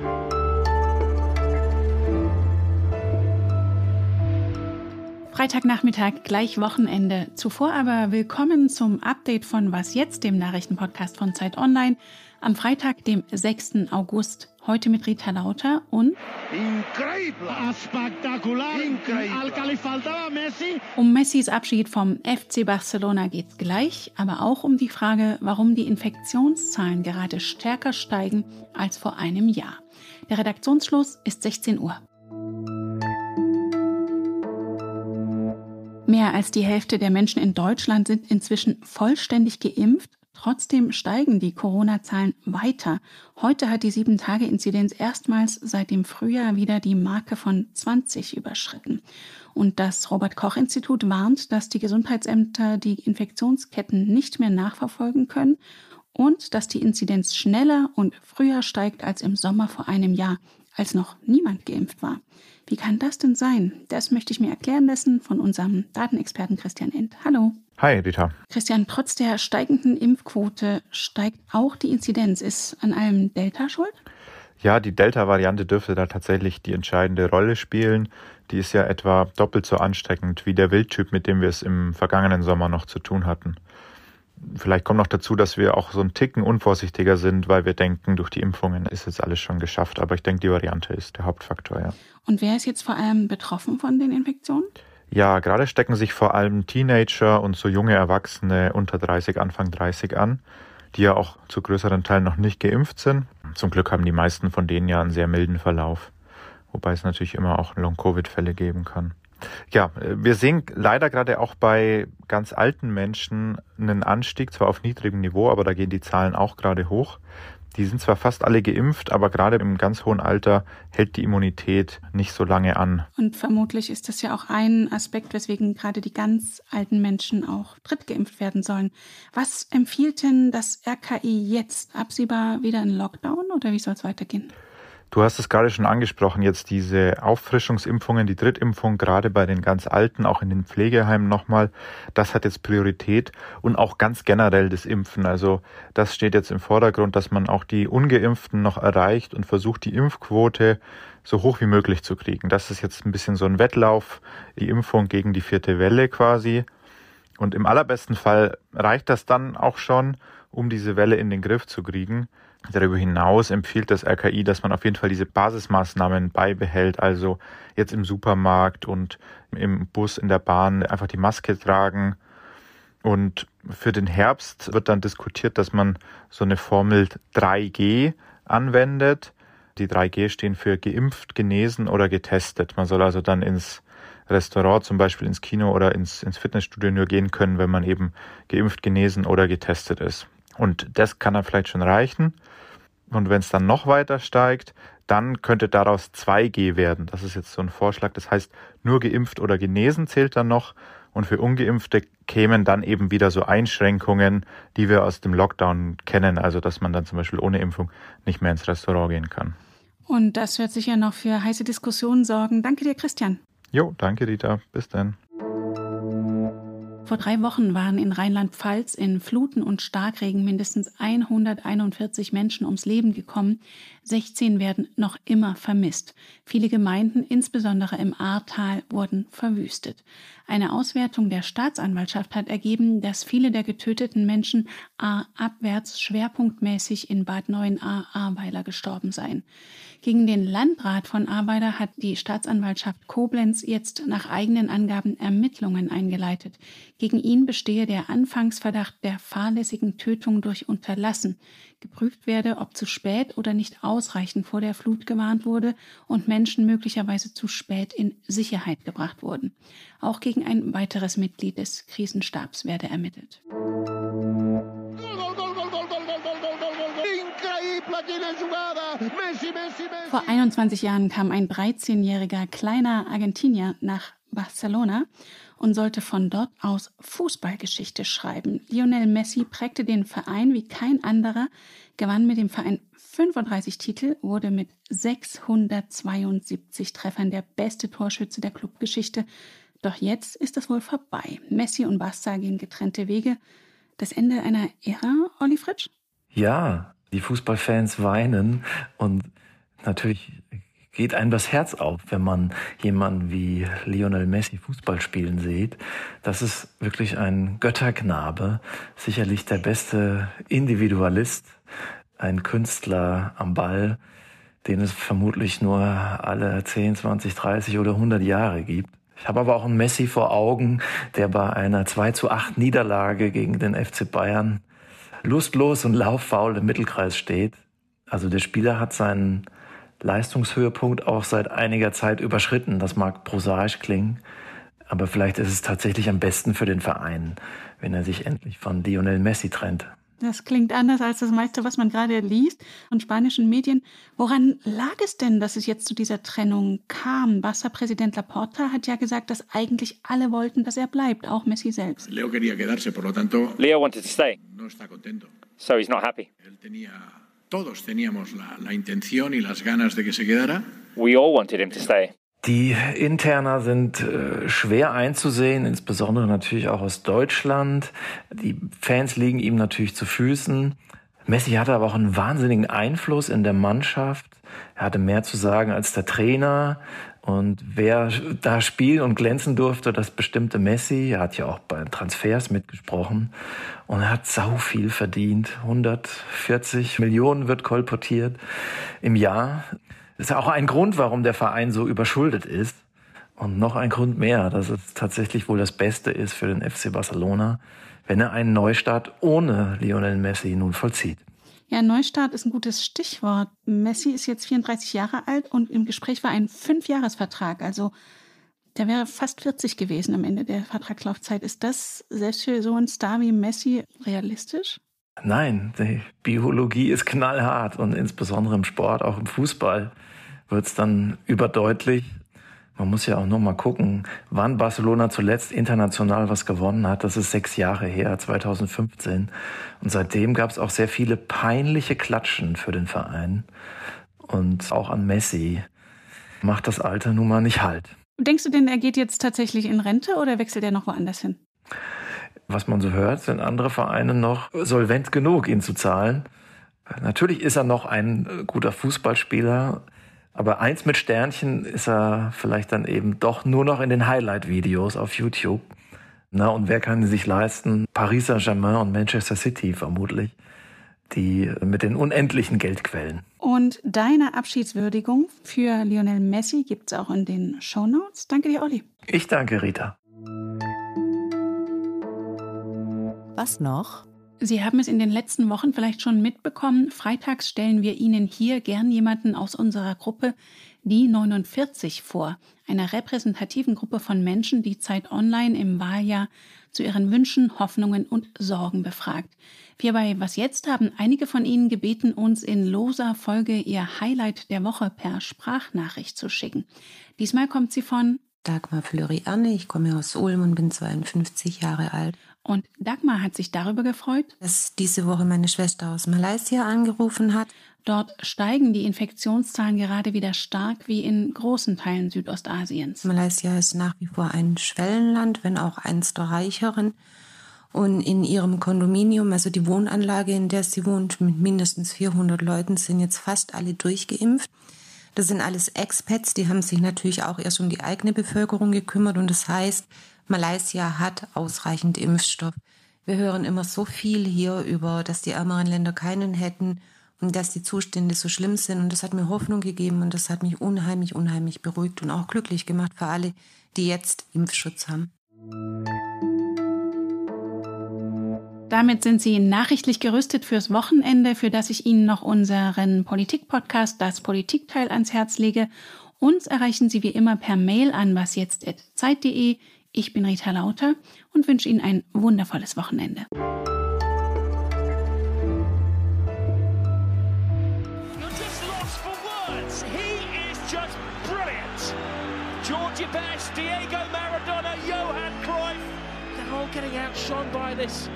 you Freitagnachmittag, gleich Wochenende. Zuvor aber willkommen zum Update von Was jetzt, dem Nachrichtenpodcast von Zeit Online. Am Freitag, dem 6. August. Heute mit Rita Lauter und um Messis Abschied vom FC Barcelona geht's gleich, aber auch um die Frage, warum die Infektionszahlen gerade stärker steigen als vor einem Jahr. Der Redaktionsschluss ist 16 Uhr. Mehr als die Hälfte der Menschen in Deutschland sind inzwischen vollständig geimpft. Trotzdem steigen die Corona-Zahlen weiter. Heute hat die 7-Tage-Inzidenz erstmals seit dem Frühjahr wieder die Marke von 20 überschritten. Und das Robert-Koch-Institut warnt, dass die Gesundheitsämter die Infektionsketten nicht mehr nachverfolgen können und dass die Inzidenz schneller und früher steigt als im Sommer vor einem Jahr, als noch niemand geimpft war. Wie kann das denn sein? Das möchte ich mir erklären lassen von unserem Datenexperten Christian End. Hallo. Hi, Rita. Christian, trotz der steigenden Impfquote steigt auch die Inzidenz. Ist an allem Delta schuld? Ja, die Delta-Variante dürfte da tatsächlich die entscheidende Rolle spielen. Die ist ja etwa doppelt so ansteckend wie der Wildtyp, mit dem wir es im vergangenen Sommer noch zu tun hatten. Vielleicht kommt noch dazu, dass wir auch so ein Ticken unvorsichtiger sind, weil wir denken, durch die Impfungen ist jetzt alles schon geschafft. Aber ich denke, die Variante ist der Hauptfaktor, ja. Und wer ist jetzt vor allem betroffen von den Infektionen? Ja, gerade stecken sich vor allem Teenager und so junge Erwachsene unter 30, Anfang 30 an, die ja auch zu größeren Teilen noch nicht geimpft sind. Zum Glück haben die meisten von denen ja einen sehr milden Verlauf, wobei es natürlich immer auch Long-Covid-Fälle geben kann. Ja, wir sehen leider gerade auch bei ganz alten Menschen einen Anstieg, zwar auf niedrigem Niveau, aber da gehen die Zahlen auch gerade hoch. Die sind zwar fast alle geimpft, aber gerade im ganz hohen Alter hält die Immunität nicht so lange an. Und vermutlich ist das ja auch ein Aspekt, weswegen gerade die ganz alten Menschen auch drittgeimpft werden sollen. Was empfiehlt denn das RKI jetzt? Absehbar wieder ein Lockdown oder wie soll es weitergehen? Du hast es gerade schon angesprochen, jetzt diese Auffrischungsimpfungen, die Drittimpfung, gerade bei den ganz Alten, auch in den Pflegeheimen nochmal, das hat jetzt Priorität und auch ganz generell das Impfen. Also das steht jetzt im Vordergrund, dass man auch die Ungeimpften noch erreicht und versucht, die Impfquote so hoch wie möglich zu kriegen. Das ist jetzt ein bisschen so ein Wettlauf, die Impfung gegen die vierte Welle quasi. Und im allerbesten Fall reicht das dann auch schon, um diese Welle in den Griff zu kriegen. Darüber hinaus empfiehlt das RKI, dass man auf jeden Fall diese Basismaßnahmen beibehält, also jetzt im Supermarkt und im Bus, in der Bahn einfach die Maske tragen. Und für den Herbst wird dann diskutiert, dass man so eine Formel 3G anwendet. Die 3G stehen für geimpft, genesen oder getestet. Man soll also dann ins Restaurant, zum Beispiel ins Kino oder ins, ins Fitnessstudio nur gehen können, wenn man eben geimpft, genesen oder getestet ist. Und das kann dann vielleicht schon reichen. Und wenn es dann noch weiter steigt, dann könnte daraus 2G werden. Das ist jetzt so ein Vorschlag. Das heißt, nur geimpft oder genesen zählt dann noch. Und für ungeimpfte kämen dann eben wieder so Einschränkungen, die wir aus dem Lockdown kennen. Also, dass man dann zum Beispiel ohne Impfung nicht mehr ins Restaurant gehen kann. Und das wird sicher noch für heiße Diskussionen sorgen. Danke dir, Christian. Jo, danke, Rita. Bis dann. Vor drei Wochen waren in Rheinland-Pfalz in Fluten und Starkregen mindestens 141 Menschen ums Leben gekommen. 16 werden noch immer vermisst. Viele Gemeinden, insbesondere im Ahrtal, wurden verwüstet. Eine Auswertung der Staatsanwaltschaft hat ergeben, dass viele der getöteten Menschen A abwärts schwerpunktmäßig in Bad 9a Ahrweiler gestorben seien. Gegen den Landrat von Ahrweiler hat die Staatsanwaltschaft Koblenz jetzt nach eigenen Angaben Ermittlungen eingeleitet. Gegen ihn bestehe der Anfangsverdacht der fahrlässigen Tötung durch Unterlassen. Geprüft werde, ob zu spät oder nicht ausreichend vor der Flut gewarnt wurde und Menschen möglicherweise zu spät in Sicherheit gebracht wurden. Auch gegen ein weiteres Mitglied des Krisenstabs werde ermittelt. Vor 21 Jahren kam ein 13-jähriger kleiner Argentinier nach Barcelona und sollte von dort aus Fußballgeschichte schreiben. Lionel Messi prägte den Verein wie kein anderer, gewann mit dem Verein 35 Titel, wurde mit 672 Treffern der beste Torschütze der Clubgeschichte. Doch jetzt ist das wohl vorbei. Messi und Basta gehen getrennte Wege. Das Ende einer Ära, Olli Fritsch? Ja, die Fußballfans weinen und Natürlich geht einem das Herz auf, wenn man jemanden wie Lionel Messi Fußball spielen sieht. Das ist wirklich ein Götterknabe, sicherlich der beste Individualist, ein Künstler am Ball, den es vermutlich nur alle 10, 20, 30 oder 100 Jahre gibt. Ich habe aber auch einen Messi vor Augen, der bei einer 2 zu 8 Niederlage gegen den FC Bayern lustlos und lauffaul im Mittelkreis steht. Also der Spieler hat seinen Leistungshöhepunkt auch seit einiger Zeit überschritten. Das mag prosaisch klingen, aber vielleicht ist es tatsächlich am besten für den Verein, wenn er sich endlich von Lionel Messi trennt. Das klingt anders als das meiste, was man gerade liest von spanischen Medien. Woran lag es denn, dass es jetzt zu dieser Trennung kam? Barca-Präsident Laporta hat ja gesagt, dass eigentlich alle wollten, dass er bleibt, auch Messi selbst. Leo quería quedarse, por lo tanto. Leo wanted to stay. No está contento. So he's not happy. Él tenía, todos teníamos la, la intención y las ganas de que se quedara. We all wanted him to stay. Die Interna sind äh, schwer einzusehen, insbesondere natürlich auch aus Deutschland. Die Fans liegen ihm natürlich zu Füßen. Messi hatte aber auch einen wahnsinnigen Einfluss in der Mannschaft. Er hatte mehr zu sagen als der Trainer. Und wer da spielen und glänzen durfte, das bestimmte Messi. Er hat ja auch bei Transfers mitgesprochen. Und er hat sau viel verdient. 140 Millionen wird kolportiert im Jahr. Das ist auch ein Grund, warum der Verein so überschuldet ist. Und noch ein Grund mehr, dass es tatsächlich wohl das Beste ist für den FC Barcelona, wenn er einen Neustart ohne Lionel Messi nun vollzieht. Ja, Neustart ist ein gutes Stichwort. Messi ist jetzt 34 Jahre alt und im Gespräch war ein Fünfjahresvertrag. Also der wäre fast 40 gewesen am Ende der Vertragslaufzeit. Ist das selbst für so einen Star wie Messi realistisch? Nein, die Biologie ist knallhart und insbesondere im Sport, auch im Fußball, wird es dann überdeutlich. Man muss ja auch nur mal gucken, wann Barcelona zuletzt international was gewonnen hat. Das ist sechs Jahre her, 2015. Und seitdem gab es auch sehr viele peinliche Klatschen für den Verein. Und auch an Messi macht das Alter nun mal nicht halt. Denkst du denn, er geht jetzt tatsächlich in Rente oder wechselt er noch woanders hin? was man so hört, sind andere Vereine noch solvent genug, ihn zu zahlen. Natürlich ist er noch ein äh, guter Fußballspieler, aber eins mit Sternchen ist er vielleicht dann eben doch nur noch in den Highlight-Videos auf YouTube. Na, und wer kann sich leisten? Paris Saint-Germain und Manchester City vermutlich, die mit den unendlichen Geldquellen. Und deine Abschiedswürdigung für Lionel Messi gibt es auch in den Show Notes. Danke dir, Olli. Ich danke, Rita. Was noch? Sie haben es in den letzten Wochen vielleicht schon mitbekommen. Freitags stellen wir Ihnen hier gern jemanden aus unserer Gruppe, die 49 vor, einer repräsentativen Gruppe von Menschen, die Zeit Online im Wahljahr zu ihren Wünschen, Hoffnungen und Sorgen befragt. Wir bei Was Jetzt haben einige von Ihnen gebeten, uns in loser Folge ihr Highlight der Woche per Sprachnachricht zu schicken. Diesmal kommt sie von Dagmar Flöri-Anne, ich komme aus Ulm und bin 52 Jahre alt. Und Dagmar hat sich darüber gefreut, dass diese Woche meine Schwester aus Malaysia angerufen hat. Dort steigen die Infektionszahlen gerade wieder stark wie in großen Teilen Südostasiens. Malaysia ist nach wie vor ein Schwellenland, wenn auch eins der reicheren. Und in ihrem Kondominium, also die Wohnanlage, in der sie wohnt, mit mindestens 400 Leuten, sind jetzt fast alle durchgeimpft. Das sind alles Expats, die haben sich natürlich auch erst um die eigene Bevölkerung gekümmert. Und das heißt, Malaysia hat ausreichend Impfstoff. Wir hören immer so viel hier über, dass die ärmeren Länder keinen hätten und dass die Zustände so schlimm sind. Und das hat mir Hoffnung gegeben und das hat mich unheimlich, unheimlich beruhigt und auch glücklich gemacht für alle, die jetzt Impfschutz haben. Damit sind Sie nachrichtlich gerüstet fürs Wochenende, für das ich Ihnen noch unseren Politik-Podcast, das Politikteil, ans Herz lege. Uns erreichen Sie wie immer per Mail an wasjetzt.zeit.de. Ich bin Rita Lauter und wünsche Ihnen ein wundervolles Wochenende. Georgie Best, Diego Maradona, Johan Cruyff, they're all getting outshone by this